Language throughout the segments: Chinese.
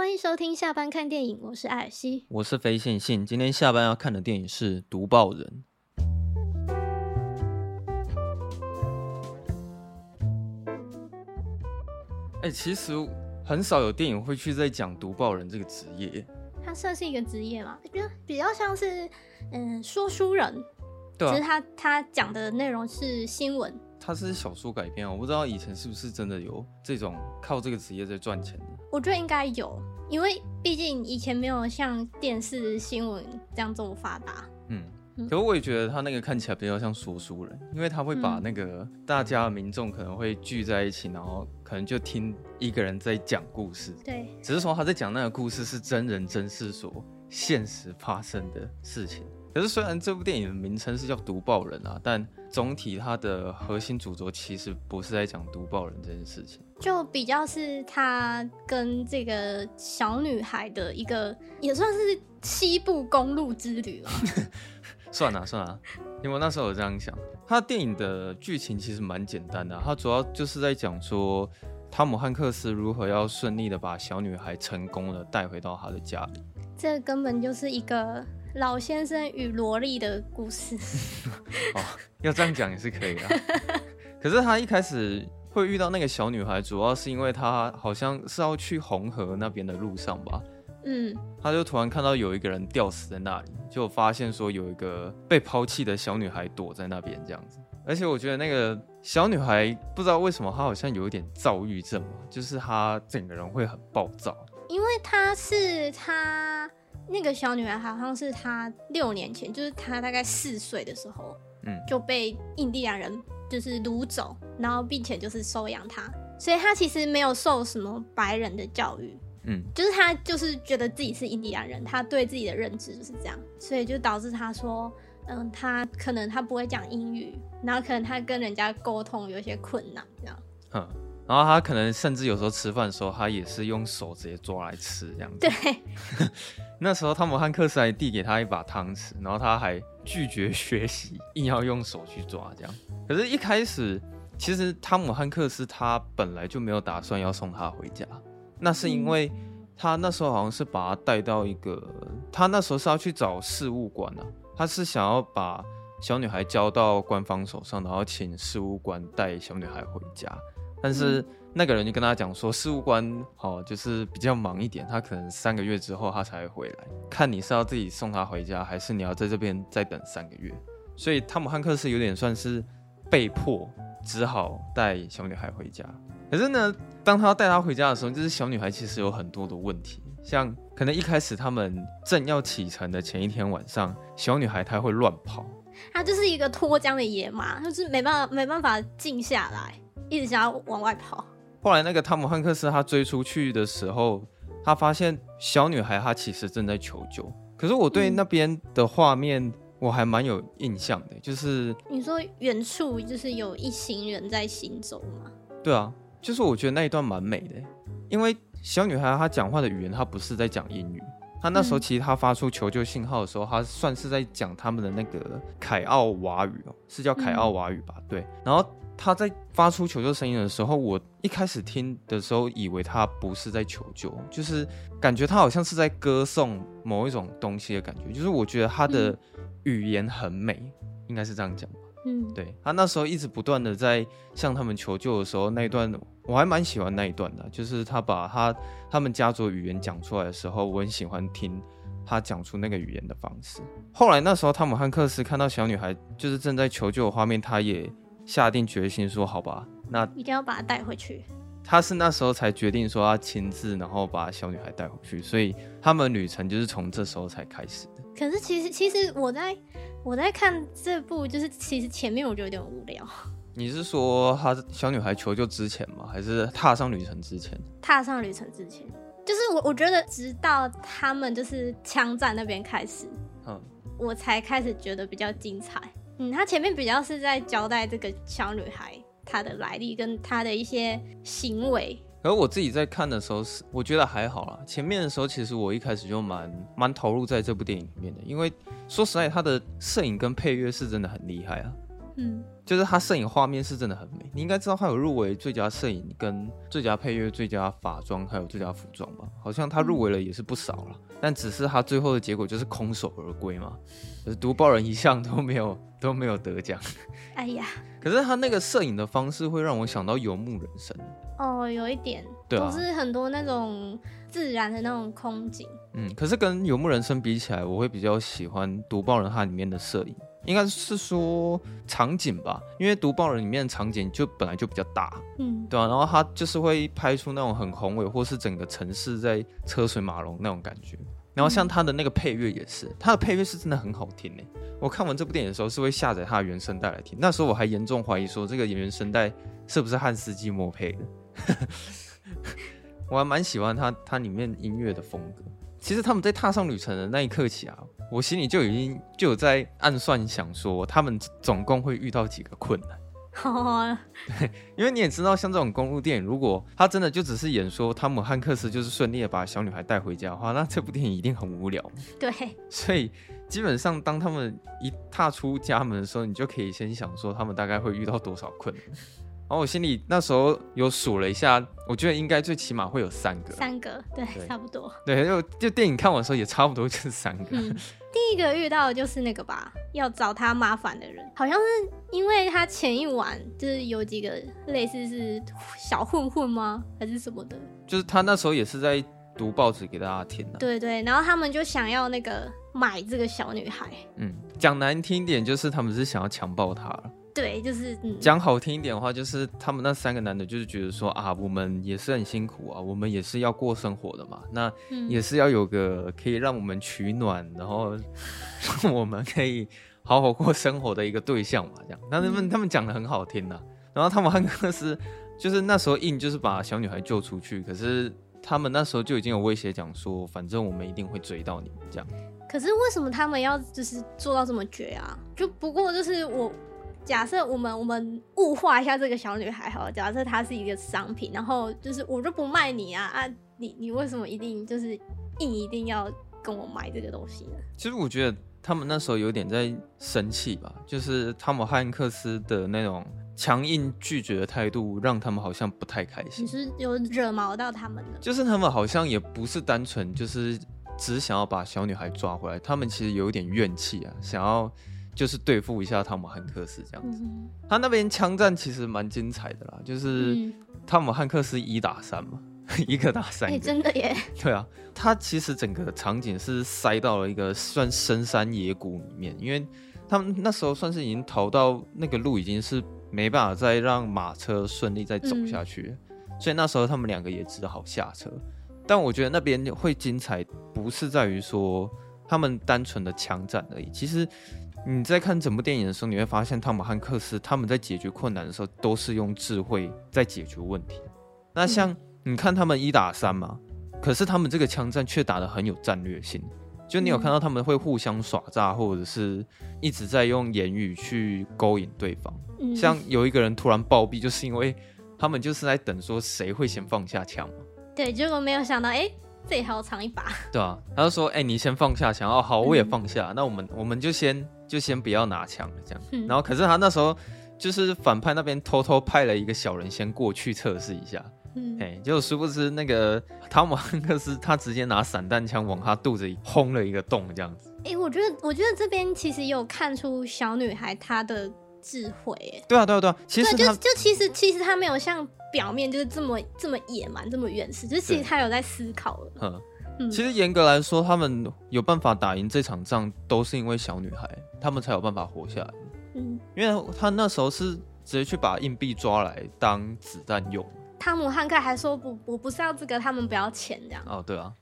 欢迎收听下班看电影，我是艾尔西，我是非线性。今天下班要看的电影是《读报人》。哎、欸，其实很少有电影会去在讲读报人这个职业。它算是一个职业吗？比较比较像是嗯说书人，对啊，其实他他讲的内容是新闻。它是小说改编，我不知道以前是不是真的有这种靠这个职业在赚钱的。我觉得应该有，因为毕竟以前没有像电视新闻这样这么发达。嗯，可是我也觉得他那个看起来比较像说书人，因为他会把那个大家民众可能会聚在一起，然后可能就听一个人在讲故事。对，只是说他在讲那个故事是真人真事所现实发生的事情。可是虽然这部电影的名称是叫《读报人》啊，但总体它的核心主轴其实不是在讲读报人这件事情，就比较是他跟这个小女孩的一个也算是西部公路之旅了。算了算了，因为我那时候有这样想，他电影的剧情其实蛮简单的，他主要就是在讲说汤姆汉克斯如何要顺利的把小女孩成功的带回到他的家里。这根本就是一个。老先生与萝莉的故事 哦，要这样讲也是可以的。可是他一开始会遇到那个小女孩，主要是因为他好像是要去红河那边的路上吧。嗯，他就突然看到有一个人吊死在那里，就发现说有一个被抛弃的小女孩躲在那边这样子。而且我觉得那个小女孩不知道为什么她好像有一点躁郁症，就是她整个人会很暴躁，因为她是她。那个小女孩好像是她六年前，就是她大概四岁的时候，嗯，就被印第安人就是掳走，然后并且就是收养她，所以她其实没有受什么白人的教育，嗯，就是她就是觉得自己是印第安人，她对自己的认知就是这样，所以就导致她说，嗯，她可能她不会讲英语，然后可能她跟人家沟通有一些困难，这样，嗯。然后他可能甚至有时候吃饭的时候，他也是用手直接抓来吃这样子。对，那时候汤姆汉克斯还递给他一把汤匙，然后他还拒绝学习，硬要用手去抓这样。可是，一开始其实汤姆汉克斯他本来就没有打算要送他回家，那是因为他那时候好像是把他带到一个，他那时候是要去找事务官啊，他是想要把小女孩交到官方手上，然后请事务官带小女孩回家。但是那个人就跟他讲说，事务官哦，就是比较忙一点，他可能三个月之后他才会回来，看你是要自己送他回家，还是你要在这边再等三个月。所以汤姆汉克斯有点算是被迫，只好带小女孩回家。可是呢，当他带她回家的时候，就是小女孩其实有很多的问题，像可能一开始他们正要启程的前一天晚上，小女孩她会乱跑，她就是一个脱缰的野马，就是没办法没办法静下来。一直想要往外跑。后来那个汤姆汉克斯他追出去的时候，他发现小女孩她其实正在求救。可是我对那边的画面我还蛮有印象的，就是你说远处就是有一行人在行走吗？对啊，就是我觉得那一段蛮美的，因为小女孩她讲话的语言她不是在讲英语，她那时候其实她发出求救信号的时候，她算是在讲他们的那个凯奥瓦语哦，是叫凯奥瓦语吧？对，然后。他在发出求救声音的时候，我一开始听的时候以为他不是在求救，就是感觉他好像是在歌颂某一种东西的感觉。就是我觉得他的语言很美，嗯、应该是这样讲吧。嗯，对，他那时候一直不断的在向他们求救的时候，那一段我还蛮喜欢那一段的，就是他把他他们家族语言讲出来的时候，我很喜欢听他讲出那个语言的方式。后来那时候汤姆汉克斯看到小女孩就是正在求救的画面，他也。下定决心说：“好吧，那一定要把她带回去。”他是那时候才决定说要亲自，然后把小女孩带回去，所以他们旅程就是从这时候才开始的。可是其实，其实我在我在看这部，就是其实前面我觉得有点无聊。你是说他小女孩求救之前吗？还是踏上旅程之前？踏上旅程之前，就是我我觉得直到他们就是枪战那边开始，嗯，我才开始觉得比较精彩。嗯，他前面比较是在交代这个小女孩她的来历跟她的一些行为。而我自己在看的时候是，我觉得还好啦。前面的时候，其实我一开始就蛮蛮投入在这部电影里面的，因为说实在，他的摄影跟配乐是真的很厉害啊。嗯，就是他摄影画面是真的很美。你应该知道他有入围最佳摄影、跟最佳配乐、最佳法装，还有最佳服装吧？好像他入围了也是不少了，嗯、但只是他最后的结果就是空手而归嘛。就是读报人一向都没有都没有得奖。哎呀，可是他那个摄影的方式会让我想到游牧人生。哦，有一点，对啊，都是很多那种自然的那种空景。嗯，可是跟游牧人生比起来，我会比较喜欢读报人它里面的摄影。应该是说场景吧，因为读报人里面的场景就本来就比较大，嗯，对啊，然后他就是会拍出那种很宏伟，或是整个城市在车水马龙那种感觉。然后像他的那个配乐也是，他的配乐是真的很好听诶。我看完这部电影的时候是会下载他的原声带来听，那时候我还严重怀疑说这个原声带是不是汉斯季默配的。我还蛮喜欢他他里面音乐的风格。其实他们在踏上旅程的那一刻起啊，我心里就已经就有在暗算，想说他们总共会遇到几个困难。哦，对，因为你也知道，像这种公路电影，如果他真的就只是演说汤姆汉克斯就是顺利的把小女孩带回家的话，那这部电影一定很无聊。对，所以基本上当他们一踏出家门的时候，你就可以先想说他们大概会遇到多少困难。然后我心里那时候有数了一下，我觉得应该最起码会有三个。三个，对，对差不多。对，就就电影看完的时候也差不多就是三个。嗯，第一个遇到的就是那个吧，要找他麻烦的人，好像是因为他前一晚就是有几个类似是小混混吗，还是什么的？就是他那时候也是在读报纸给大家听的。对对，然后他们就想要那个买这个小女孩。嗯，讲难听点就是他们是想要强暴她了。对，就是讲、嗯、好听一点的话，就是他们那三个男的，就是觉得说啊，我们也是很辛苦啊，我们也是要过生活的嘛，那也是要有个可以让我们取暖，然后让我们可以好好过生活的一个对象嘛，这样。那他们、嗯、他们讲的很好听呐、啊，然后他们汉克斯就是那时候硬就是把小女孩救出去，可是他们那时候就已经有威胁讲说，反正我们一定会追到你们这样。可是为什么他们要就是做到这么绝啊？就不过就是我。假设我们我们物化一下这个小女孩，好了，假设她是一个商品，然后就是我就不卖你啊啊，你你为什么一定就是硬一定要跟我买这个东西呢？其实我觉得他们那时候有点在生气吧，就是汤姆汉克斯的那种强硬拒绝的态度，让他们好像不太开心。你是有惹毛到他们了？就是他们好像也不是单纯就是只想要把小女孩抓回来，他们其实有一点怨气啊，想要。就是对付一下汤姆汉克斯这样子，嗯、他那边枪战其实蛮精彩的啦，就是汤姆汉克斯一打三嘛，一个打三个，欸，真的耶。对啊，他其实整个场景是塞到了一个算深山野谷里面，因为他们那时候算是已经逃到那个路已经是没办法再让马车顺利再走下去，嗯、所以那时候他们两个也只好下车。但我觉得那边会精彩，不是在于说他们单纯的枪战而已，其实。你在看整部电影的时候，你会发现汤姆汉克斯他们在解决困难的时候，都是用智慧在解决问题。那像你看他们一打三嘛，可是他们这个枪战却打得很有战略性。就你有看到他们会互相耍诈，或者是一直在用言语去勾引对方。像有一个人突然暴毙，就是因为他们就是在等说谁会先放下枪嘛。对，结果没有想到，哎。这里还要藏一把，对啊，他就说：“哎、欸，你先放下枪哦，好，我也放下。嗯、那我们我们就先就先不要拿枪了，这样。嗯、然后，可是他那时候就是反派那边偷偷派了一个小人先过去测试一下，嗯，哎，结果殊不知那个汤姆汉克斯他直接拿散弹枪往他肚子里轰了一个洞，这样子。哎、欸，我觉得我觉得这边其实有看出小女孩她的智慧，哎，对啊，对啊，对啊，其实就就其实其实她没有像。表面就是这么这么野蛮，这么原始，就是其实他有在思考了。嗯，其实严格来说，他们有办法打赢这场仗，都是因为小女孩，他们才有办法活下来。嗯，因为他那时候是直接去把硬币抓来当子弹用。汤姆汉克还说不，我不是要这个，他们不要钱这样。哦，对啊，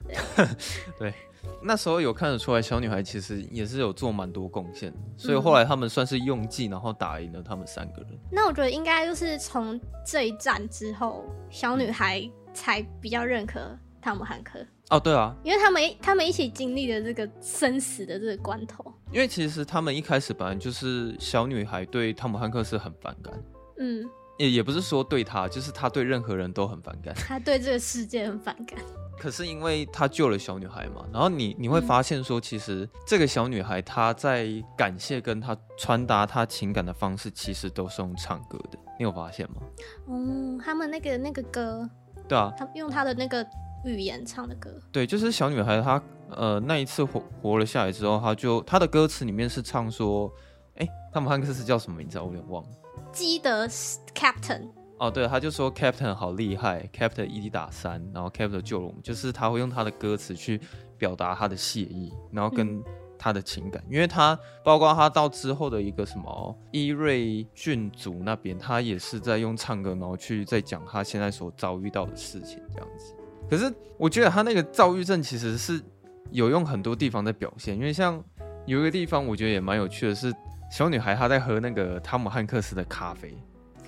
对。那时候有看得出来，小女孩其实也是有做蛮多贡献的，所以后来他们算是用计，然后打赢了他们三个人。那我觉得应该就是从这一战之后，小女孩才比较认可汤姆汉克。哦，对啊，因为他们他们一起经历了这个生死的这个关头。因为其实他们一开始本来就是小女孩对汤姆汉克是很反感，嗯，也也不是说对他，就是他对任何人都很反感，他对这个世界很反感。可是因为他救了小女孩嘛，然后你你会发现说，其实这个小女孩她在感谢跟她传达她情感的方式，其实都是用唱歌的。你有发现吗？嗯，他们那个那个歌，对啊，他用他的那个语言唱的歌，对，就是小女孩她呃那一次活活了下来之后，她就她的歌词里面是唱说，哎，汤姆汉克斯叫什么名字啊？我有点忘了。基德 Captain。哦，对，他就说 Captain 好厉害，Captain 一滴打三，然后 Captain 救了我们，就是他会用他的歌词去表达他的谢意，然后跟他的情感，嗯、因为他包括他到之后的一个什么伊瑞郡族那边，他也是在用唱歌，然后去在讲他现在所遭遇到的事情这样子。可是我觉得他那个躁郁症其实是有用很多地方在表现，因为像有一个地方我觉得也蛮有趣的是，小女孩她在喝那个汤姆汉克斯的咖啡。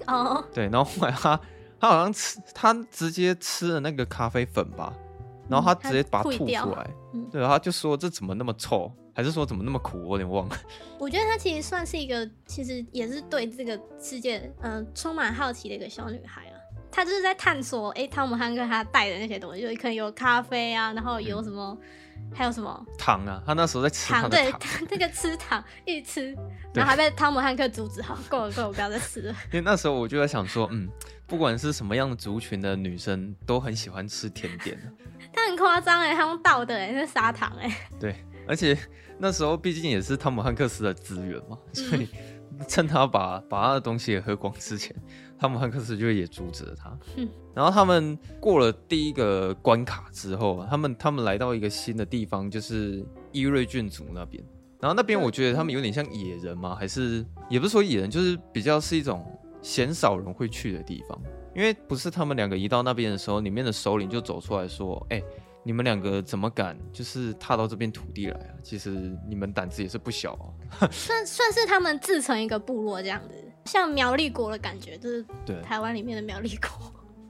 哦，oh. 对，然后后来她她好像吃，她直接吃了那个咖啡粉吧，然后她直接把它吐出来，嗯、对，她就说这怎么那么臭，还是说怎么那么苦，我有点忘了。我觉得她其实算是一个，其实也是对这个世界嗯、呃、充满好奇的一个小女孩啊。她就是在探索，哎，汤姆汉克他带的那些东西，就可能有咖啡啊，然后有什么。嗯还有什么糖啊？他那时候在吃糖，糖对，那个吃糖一直吃，然后还被汤姆汉克阻止，好，够了够了，我不要再吃了。因为那时候我就在想说，嗯，不管是什么样的族群的女生，都很喜欢吃甜点。他很夸张哎，他用倒的哎，是砂糖哎。对，而且那时候毕竟也是汤姆汉克斯的资源嘛，所以 趁他把把他的东西也喝光之前。他们汉克斯就也阻止了他，嗯、然后他们过了第一个关卡之后，他们他们来到一个新的地方，就是伊瑞郡族那边。然后那边我觉得他们有点像野人吗？还是也不是说野人，就是比较是一种鲜少人会去的地方。因为不是他们两个一到那边的时候，里面的首领就走出来说：“哎、欸，你们两个怎么敢就是踏到这片土地来啊？其实你们胆子也是不小啊。”算算是他们自成一个部落这样子。像苗栗国的感觉，就是对台湾里面的苗栗国。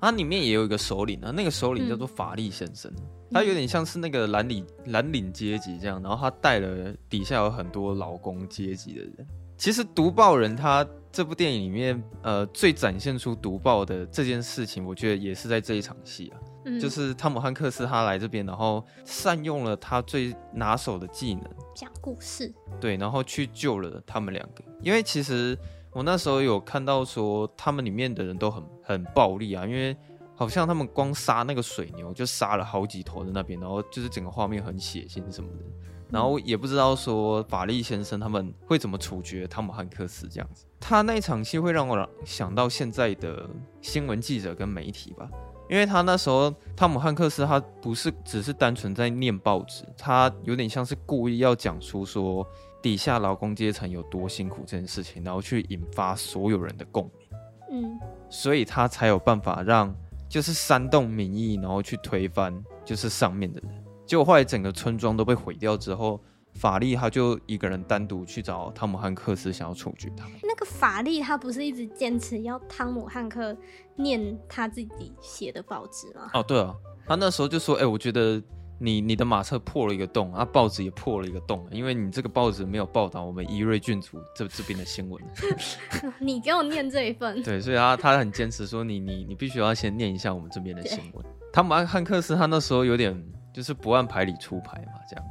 它 里面也有一个首领啊，那个首领叫做法力先生，嗯、他有点像是那个蓝领蓝领阶级这样，然后他带了底下有很多劳工阶级的人。其实读报人他这部电影里面，呃，最展现出读报的这件事情，我觉得也是在这一场戏啊，嗯、就是汤姆汉克斯他来这边，然后善用了他最拿手的技能，讲故事，对，然后去救了他们两个，因为其实。我那时候有看到说，他们里面的人都很很暴力啊，因为好像他们光杀那个水牛就杀了好几头在那边，然后就是整个画面很血腥什么的，然后也不知道说法力先生他们会怎么处决汤姆汉克斯这样子。他那一场戏会让我想到现在的新闻记者跟媒体吧，因为他那时候汤姆汉克斯他不是只是单纯在念报纸，他有点像是故意要讲出说。底下劳工阶层有多辛苦这件事情，然后去引发所有人的共鸣，嗯，所以他才有办法让就是煽动民意，然后去推翻就是上面的人。结果后来整个村庄都被毁掉之后，法力他就一个人单独去找汤姆汉克斯，想要处决他。那个法力他不是一直坚持要汤姆汉克念他自己写的报纸吗？哦，对啊，他那时候就说：“哎、欸，我觉得。”你你的马车破了一个洞啊，报纸也破了一个洞，因为你这个报纸没有报道我们伊瑞郡主这这边的新闻。你给我念这一份。对，所以他他很坚持说你你你必须要先念一下我们这边的新闻。汤姆汉克斯他那时候有点就是不按牌理出牌嘛，这样。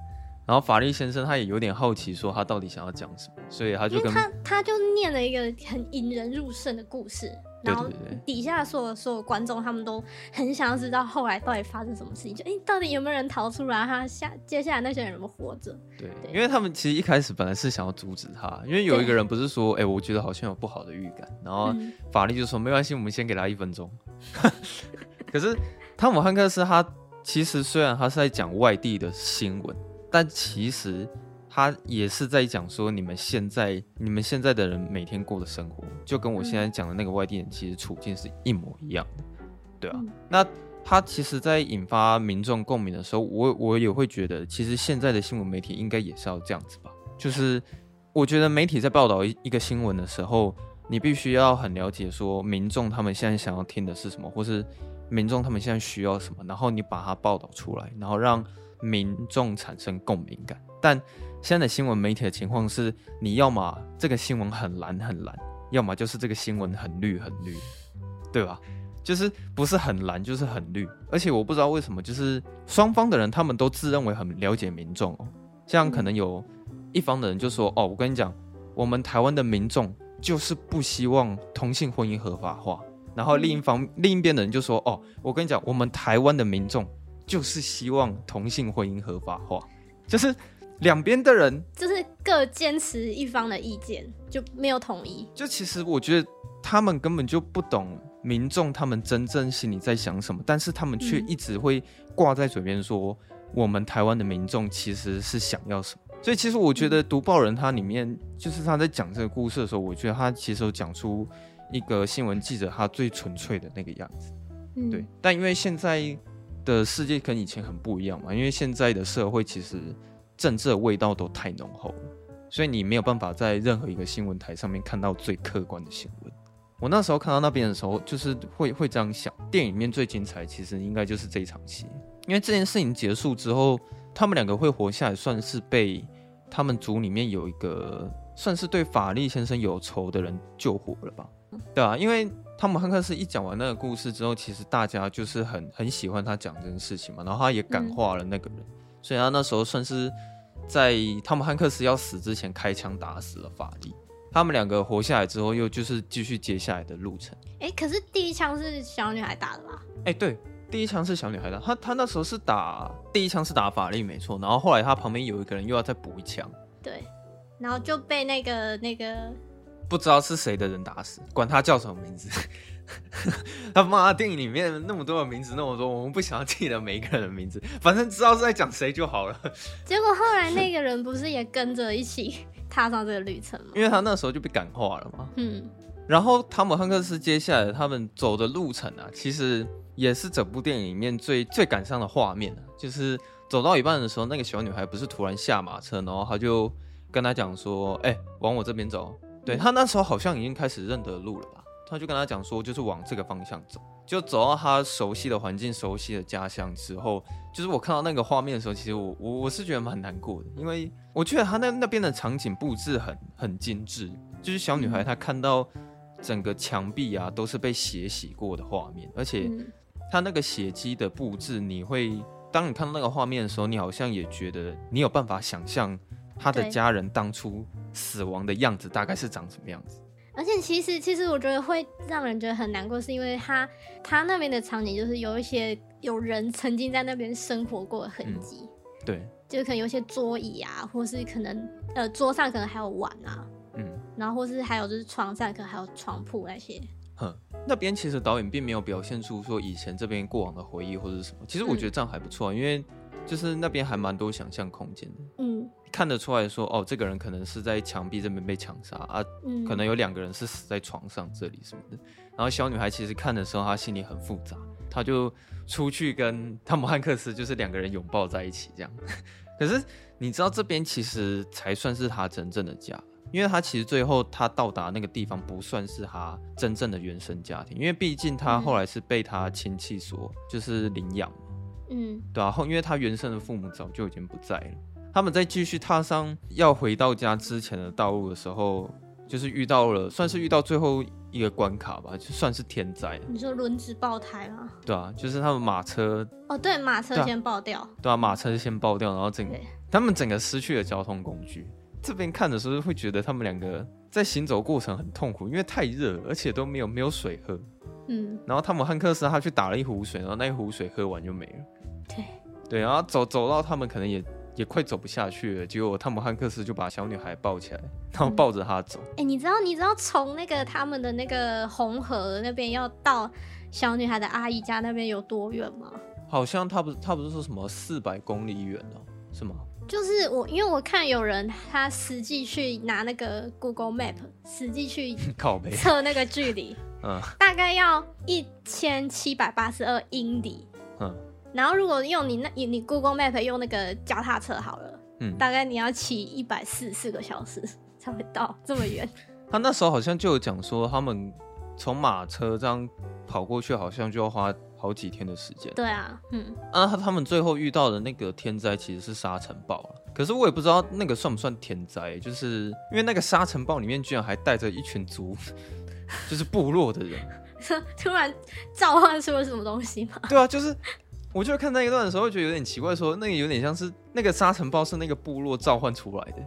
然后法力先生他也有点好奇，说他到底想要讲什么，所以他就跟他他就念了一个很引人入胜的故事。然后底下所有所有观众，他们都很想要知道后来到底发生什么事情，就哎，到底有没有人逃出来？他下接下来那些人有没有活着？对，对因为他们其实一开始本来是想要阻止他，因为有一个人不是说，哎对，我觉得好像有不好的预感，然后法力就说、嗯、没关系，我们先给他一分钟。可是汤姆汉克斯他其实虽然他是在讲外地的新闻，但其实。他也是在讲说，你们现在你们现在的人每天过的生活，就跟我现在讲的那个外地人其实处境是一模一样的，对啊。那他其实，在引发民众共鸣的时候，我我也会觉得，其实现在的新闻媒体应该也是要这样子吧。就是我觉得媒体在报道一一个新闻的时候，你必须要很了解说民众他们现在想要听的是什么，或是民众他们现在需要什么，然后你把它报道出来，然后让民众产生共鸣感，但。现在的新闻媒体的情况是，你要么这个新闻很蓝很蓝，要么就是这个新闻很绿很绿，对吧？就是不是很蓝就是很绿，而且我不知道为什么，就是双方的人他们都自认为很了解民众哦，像可能有一方的人就说哦，我跟你讲，我们台湾的民众就是不希望同性婚姻合法化，然后另一方另一边的人就说哦，我跟你讲，我们台湾的民众就是希望同性婚姻合法化，就是。两边的人就是各坚持一方的意见，就没有统一。就其实我觉得他们根本就不懂民众他们真正心里在想什么，但是他们却一直会挂在嘴边说，我们台湾的民众其实是想要什么。所以其实我觉得《读报人》他里面就是他在讲这个故事的时候，我觉得他其实有讲出一个新闻记者他最纯粹的那个样子。嗯，对。但因为现在的世界跟以前很不一样嘛，因为现在的社会其实。政治的味道都太浓厚了，所以你没有办法在任何一个新闻台上面看到最客观的新闻。我那时候看到那边的时候，就是会会这样想：电影里面最精彩，其实应该就是这一场戏，因为这件事情结束之后，他们两个会活下来，算是被他们组里面有一个算是对法力先生有仇的人救活了吧？对啊，因为汤姆汉克斯一讲完那个故事之后，其实大家就是很很喜欢他讲这件事情嘛，然后他也感化了那个人。嗯所以他那时候算是在汤姆汉克斯要死之前开枪打死了法力。他们两个活下来之后，又就是继续接下来的路程。哎、欸，可是第一枪是小女孩打的吧？哎、欸，对，第一枪是小女孩打。她她那时候是打第一枪是打法力没错，然后后来她旁边有一个人又要再补一枪。对，然后就被那个那个不知道是谁的人打死，管他叫什么名字。他妈，电影里面那么多的名字，那么多，我们不想要记得每一个人的名字，反正知道是在讲谁就好了。结果后来那个人不是也跟着一起 踏上这个旅程吗？因为他那时候就被感化了嘛。嗯。然后汤姆汉克斯接下来他们走的路程啊，其实也是整部电影里面最最感伤的画面啊，就是走到一半的时候，那个小女孩不是突然下马车，然后他就跟他讲说：“哎、欸，往我这边走。”对，他那时候好像已经开始认得路了吧。他就跟他讲说，就是往这个方向走，就走到他熟悉的环境、熟悉的家乡之后，就是我看到那个画面的时候，其实我我我是觉得蛮难过的，因为我觉得他那那边的场景布置很很精致，就是小女孩她看到整个墙壁啊都是被血洗过的画面，而且她那个血迹的布置，你会当你看到那个画面的时候，你好像也觉得你有办法想象他的家人当初死亡的样子大概是长什么样子。而且其实，其实我觉得会让人觉得很难过，是因为他他那边的场景就是有一些有人曾经在那边生活过的痕迹，嗯，对，就可能有一些桌椅啊，或是可能呃桌上可能还有碗啊，嗯，然后或是还有就是床上可能还有床铺那些。哼，那边其实导演并没有表现出说以前这边过往的回忆或者是什么，其实我觉得这样还不错，嗯，因为就是那边还蛮多想象空间的，嗯。看得出来说，哦，这个人可能是在墙壁这边被枪杀啊，嗯，可能有两个人是死在床上这里什么的。然后小女孩其实看的时候，她心里很复杂，她就出去跟汤姆汉克斯就是两个人拥抱在一起这样。可是你知道这边其实才算是她真正的家，因为她其实最后她到达那个地方不算是她真正的原生家庭，因为毕竟她后来是被她亲戚所就是领养，嗯，对啊，后因为她原生的父母早就已经不在了。他们在继续踏上要回到家之前的道路的时候，就是遇到了，算是遇到最后一个关卡吧，就算是天灾。你说轮子爆胎吗？对啊，就是他们马车。哦，对，马车先爆掉。对啊，马车先爆掉，然后整个他们整个失去了交通工具。这边看的时候会觉得他们两个在行走过程很痛苦，因为太热，而且都没有没有水喝。嗯。然后汤姆汉克斯他去打了一壶水，然后那一壶水喝完就没了。对。对，然后走走到他们可能也。也快走不下去了，结果汤姆汉克斯就把小女孩抱起来，然后抱着她走。哎、嗯欸，你知道你知道从那个他们的那个红河那边要到小女孩的阿姨家那边有多远吗？好像他不是他不是说什么四百公里远哦，是吗？就是我因为我看有人他实际去拿那个 Google Map 实际去 测那个距离，嗯，大概要一千七百八十二英里，嗯。然后如果用你那，你你 Google Map 用那个脚踏车好了，嗯，大概你要骑一百四十四个小时 才会到这么远。他那时候好像就有讲说，他们从马车这样跑过去，好像就要花好几天的时间。对啊，嗯，啊，他们最后遇到的那个天灾其实是沙尘暴了，可是我也不知道那个算不算天灾，就是因为那个沙尘暴里面居然还带着一群族，就是部落的人。突然召唤出了什么东西吗？对啊，就是，我就看那一段的时候，觉得有点奇怪，说那个有点像是那个沙尘暴是那个部落召唤出来的。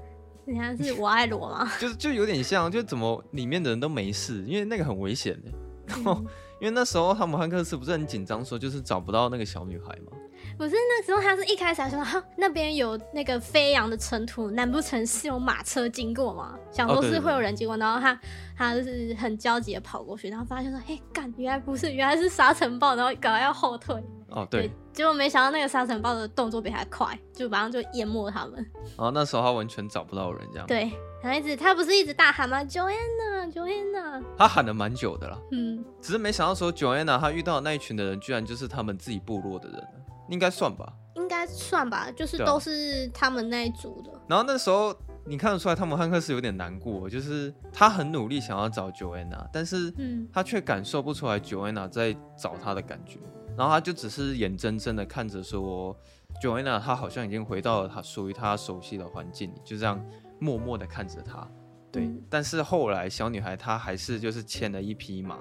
你看是我爱罗吗？就是就有点像，就怎么里面的人都没事，因为那个很危险的。然后，因为那时候汤姆汉克斯不是很紧张，说就是找不到那个小女孩吗？不是那时候，他是一开始还说哈 那边有那个飞扬的尘土，难不成是有马车经过吗？想说是会有人经过，然后他他就是很焦急的跑过去，然后发现说，哎干，原来不是，原来是沙尘暴，然后赶快要后退。哦对，对，结果没想到那个沙尘暴的动作比他快，就马上就淹没他们。然后那时候他完全找不到人，这样。对，他一直他不是一直大喊吗？Joanna，Joanna。他喊了蛮久的啦，嗯，只是没想到说 Joanna 他遇到的那一群的人，居然就是他们自己部落的人。应该算吧，应该算吧，就是都是他们那一组的。啊、然后那时候你看得出来，汤姆汉克斯有点难过，就是他很努力想要找 Joanna，但是他却感受不出来 Joanna 在找他的感觉。然后他就只是眼睁睁的看着说，Joanna 他好像已经回到了他属于他熟悉的环境里，就这样默默的看着他。对，嗯、但是后来小女孩她还是就是牵了一匹马。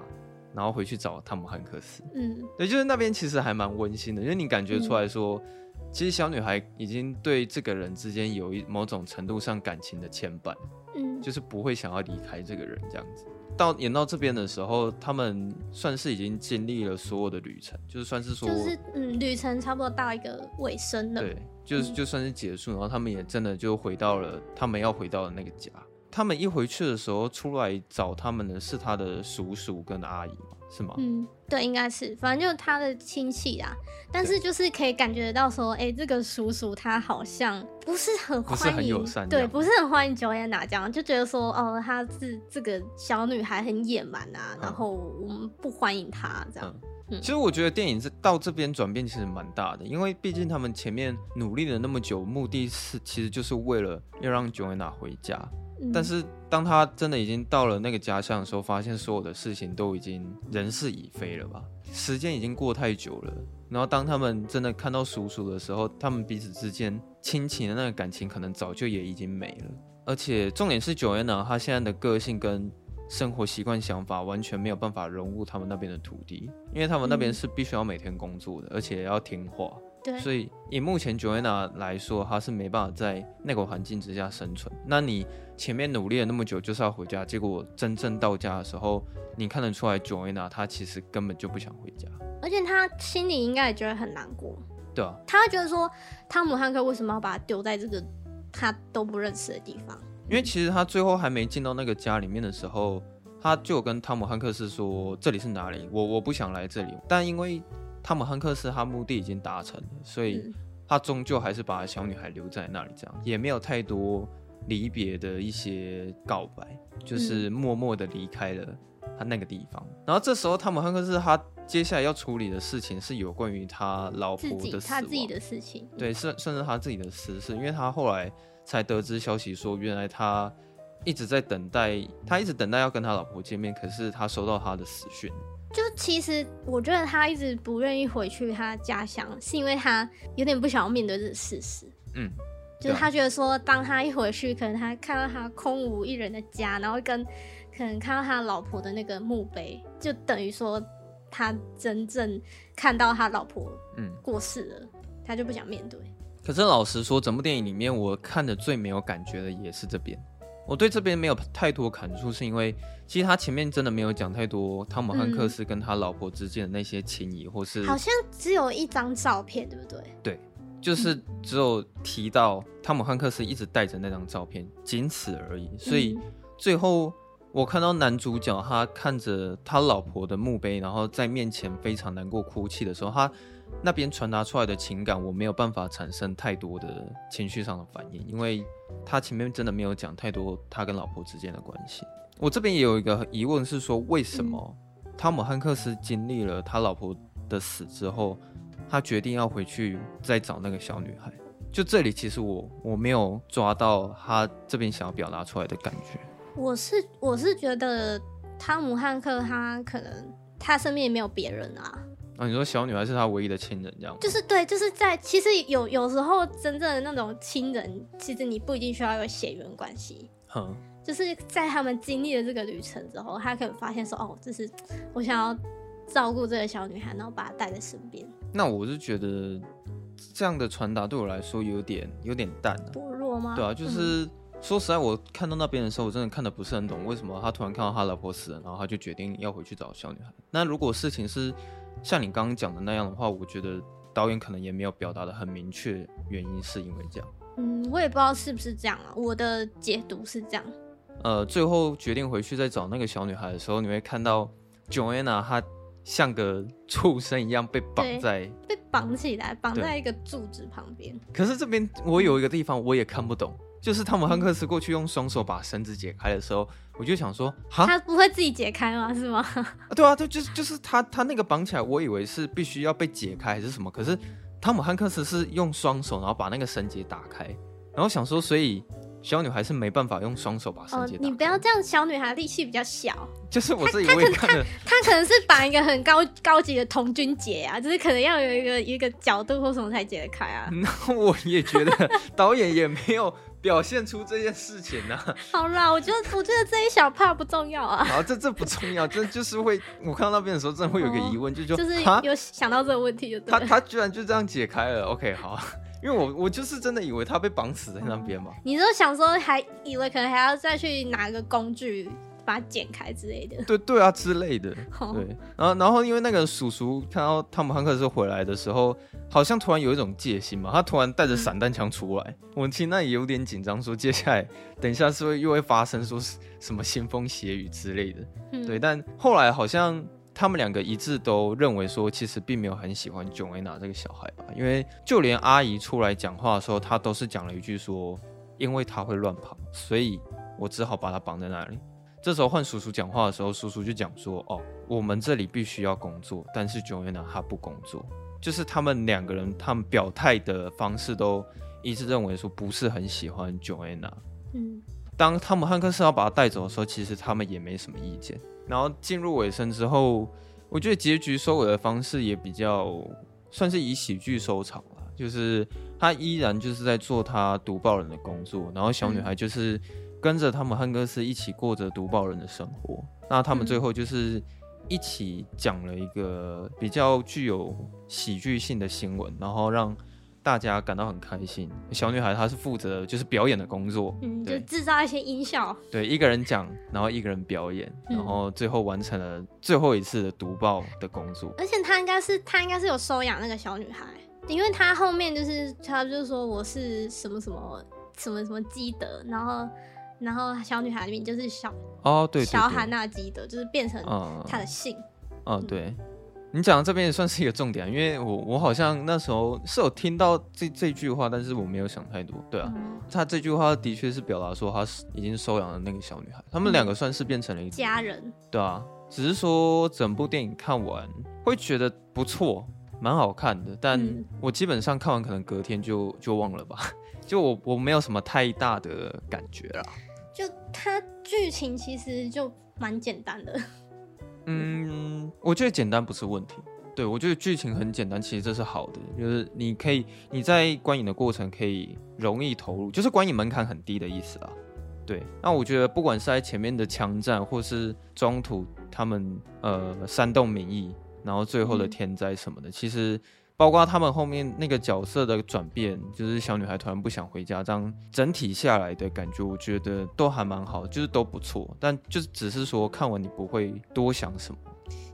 然后回去找汤姆汉克斯，嗯，对，就是那边其实还蛮温馨的，因为你感觉出来说，嗯、其实小女孩已经对这个人之间有一某种程度上感情的牵绊，嗯，就是不会想要离开这个人这样子。到演到这边的时候，他们算是已经经历了所有的旅程，就是算是说，就是嗯，旅程差不多到一个尾声了，对，就是就算是结束，然后他们也真的就回到了他们要回到的那个家。他们一回去的时候，出来找他们的是他的叔叔跟阿姨是吗？嗯，对，应该是，反正就是他的亲戚啊。但是就是可以感觉到说，哎、欸，这个叔叔他好像不是很欢迎，不是很友善，对，不是很欢迎 Joanna 这样，就觉得说，哦，他是这个小女孩很野蛮啊，嗯、然后我们不欢迎她这样。嗯嗯、其实我觉得电影是到这边转变其实蛮大的，因为毕竟他们前面努力了那么久，目的是其实就是为了要让 Joanna 回家。但是当他真的已经到了那个家乡的时候，发现所有的事情都已经人事已非了吧？时间已经过太久了。然后当他们真的看到叔叔的时候，他们彼此之间亲情的那个感情可能早就也已经没了。而且重点是，Joanna 她现在的个性跟生活习惯、想法完全没有办法融入他们那边的土地，因为他们那边是必须要每天工作的，而且要听话。对，所以以目前 Joanna 来说，她是没办法在那个环境之下生存。那你前面努力了那么久，就是要回家，结果真正到家的时候，你看得出来 Joanna 她其实根本就不想回家，而且她心里应该也觉得很难过。对啊，她会觉得说，汤姆汉克为什么要把他丢在这个他都不认识的地方？因为其实他最后还没进到那个家里面的时候，他就跟汤姆汉克斯说：“这里是哪里？我我不想来这里。”但因为汤姆汉克斯他目的已经达成了，所以他终究还是把小女孩留在那里，这样也没有太多离别的一些告白，就是默默的离开了他那个地方。然后这时候汤姆汉克斯他接下来要处理的事情是有关于他老婆的死亡，他自己的事情，对，甚甚至他自己的私事，因为他后来才得知消息说，原来他一直在等待，他一直等待要跟他老婆见面，可是他收到他的死讯。就其实，我觉得他一直不愿意回去他家乡，是因为他有点不想要面对这个事实。嗯，就是他觉得说，当他一回去，可能他看到他空无一人的家，然后跟可能看到他老婆的那个墓碑，就等于说他真正看到他老婆嗯过世了，嗯、他就不想面对。可是老实说，整部电影里面我看的最没有感觉的也是这边。我对这边没有太多感触，是因为其实他前面真的没有讲太多汤姆汉克斯跟他老婆之间的那些情谊，或是好像只有一张照片，对不对？对，就是只有提到汤姆汉克斯一直带着那张照片，仅此而已。所以最后我看到男主角他看着他老婆的墓碑，然后在面前非常难过哭泣的时候，他。那边传达出来的情感，我没有办法产生太多的情绪上的反应，因为他前面真的没有讲太多他跟老婆之间的关系。我这边也有一个疑问是说，为什么汤姆汉克斯经历了他老婆的死之后，他决定要回去再找那个小女孩？就这里，其实我我没有抓到他这边想要表达出来的感觉。我是我是觉得汤姆汉克他可能他身边也没有别人啊。啊，你说小女孩是他唯一的亲人，这样就是对，就是在其实有有时候真正的那种亲人，其实你不一定需要有血缘关系。哼，就是在他们经历了这个旅程之后，他可能发现说，哦，这是我想要照顾这个小女孩，然后把她带在身边。那我是觉得这样的传达对我来说有点有点淡，薄弱吗？对啊，就是、嗯、说实在，我看到那边的时候，我真的看的不是很懂，为什么他突然看到他老婆死了，然后他就决定要回去找小女孩。那如果事情是像你刚刚讲的那样的话，我觉得导演可能也没有表达的很明确，原因是因为这样。嗯，我也不知道是不是这样啊。我的解读是这样。呃，最后决定回去再找那个小女孩的时候，你会看到 Joanna 她像个 畜生一样被绑在，被绑起来，绑在一个柱子旁边。可是这边我有一个地方我也看不懂，就是汤姆汉克斯过去用双手把绳子解开的时候，我就想说，哈，他不会自己解开吗？是吗？啊对啊，对就是就是他他那个绑起来，我以为是必须要被解开还是什么，可是汤姆汉克斯是用双手，然后把那个绳结打开，然后想说，所以。小女孩是没办法用双手把绳结你不要这样，小女孩力气比较小。就是我自己会看的。她可能是绑一个很高高级的童军结啊，就是可能要有一个一个角度或什么才解得开啊。那我也觉得导演也没有表现出这件事情啊。好啦，我觉得我觉得这一小 part 不重要啊。好，这这不重要，这就是会我看到那边的时候，真的会有一个疑问，哦、就就就是有想到这个问题就。他他居然就这样解开了，OK，好。因为我我就是真的以为他被绑死在那边嘛，你就想说还以为可能还要再去拿个工具把它剪开之类的，对对啊之类的，对，然后然后因为那个叔叔看到汤姆汉克斯回来的时候，好像突然有一种戒心嘛，他突然带着散弹枪出来，嗯、我听那也有点紧张，说接下来等一下是会又会发生说什么腥风血雨之类的，嗯、对，但后来好像。他们两个一致都认为说，其实并没有很喜欢 Joanna 这个小孩吧，因为就连阿姨出来讲话的时候，她都是讲了一句说，因为他会乱跑，所以我只好把他绑在那里。这时候换叔叔讲话的时候，叔叔就讲说，哦，我们这里必须要工作，但是 Joanna 她不工作，就是他们两个人他们表态的方式都一致认为说不是很喜欢 Joanna。嗯，当汤姆汉克斯要把他带走的时候，其实他们也没什么意见。然后进入尾声之后，我觉得结局收尾的方式也比较算是以喜剧收场了，就是他依然就是在做他读报人的工作，然后小女孩就是跟着他们汉克斯一起过着读报人的生活。那他们最后就是一起讲了一个比较具有喜剧性的新闻，然后让。大家感到很开心。小女孩她是负责就是表演的工作，嗯，就制造一些音效。对，一个人讲，然后一个人表演，嗯、然后最后完成了最后一次的读报的工作。而且她应该是她应该是有收养那个小女孩，因为她后面就是她就是说我是什么什么什么什么基德，然后然后小女孩里面就是小哦对，小韩娜基德就是变成她的姓。嗯，嗯对。你讲的这边也算是一个重点，因为我我好像那时候是有听到这这句话，但是我没有想太多。对啊，嗯、他这句话的确是表达说他是已经收养了那个小女孩，他们两个算是变成了一家人。对啊，只是说整部电影看完会觉得不错，蛮好看的，但我基本上看完可能隔天就就忘了吧，就我我没有什么太大的感觉啦。就它剧情其实就蛮简单的。嗯，我觉得简单不是问题。对，我觉得剧情很简单，其实这是好的，就是你可以你在观影的过程可以容易投入，就是观影门槛很低的意思啊。对，那我觉得不管是在前面的枪战，或是中途他们呃煽动民意，然后最后的天灾什么的，嗯、其实。包括他们后面那个角色的转变，就是小女孩突然不想回家，这样整体下来的感觉，我觉得都还蛮好，就是都不错。但就是只是说看完你不会多想什么，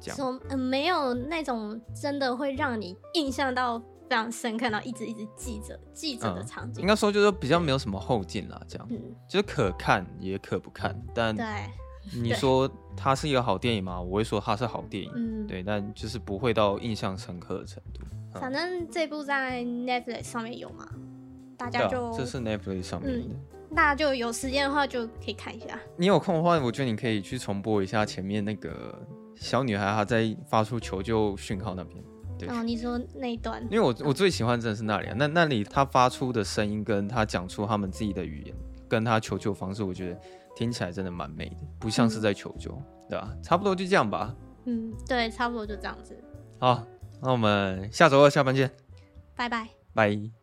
这样。说、嗯、没有那种真的会让你印象到非常深刻，然后一直一直记着记着的场景。嗯、应该说就是比较没有什么后劲啦，这样。嗯、就是可看也可不看，但对。你说它是一个好电影吗？我会说它是好电影，嗯，对，但就是不会到印象深刻的程度。反正这部在 Netflix 上面有嘛，大家就、啊、这是 Netflix 上面的，嗯，大家就有时间的话就可以看一下。你有空的话，我觉得你可以去重播一下前面那个小女孩她在发出求救讯号那边。对，哦，你说那一段，因为我我最喜欢真的是那里啊，那那里她发出的声音跟她讲出他们自己的语言，跟她求救方式，我觉得听起来真的蛮美的，不像是在求救，嗯、对吧？差不多就这样吧。嗯，对，差不多就这样子。好。那我们下周二下班见，拜拜，拜。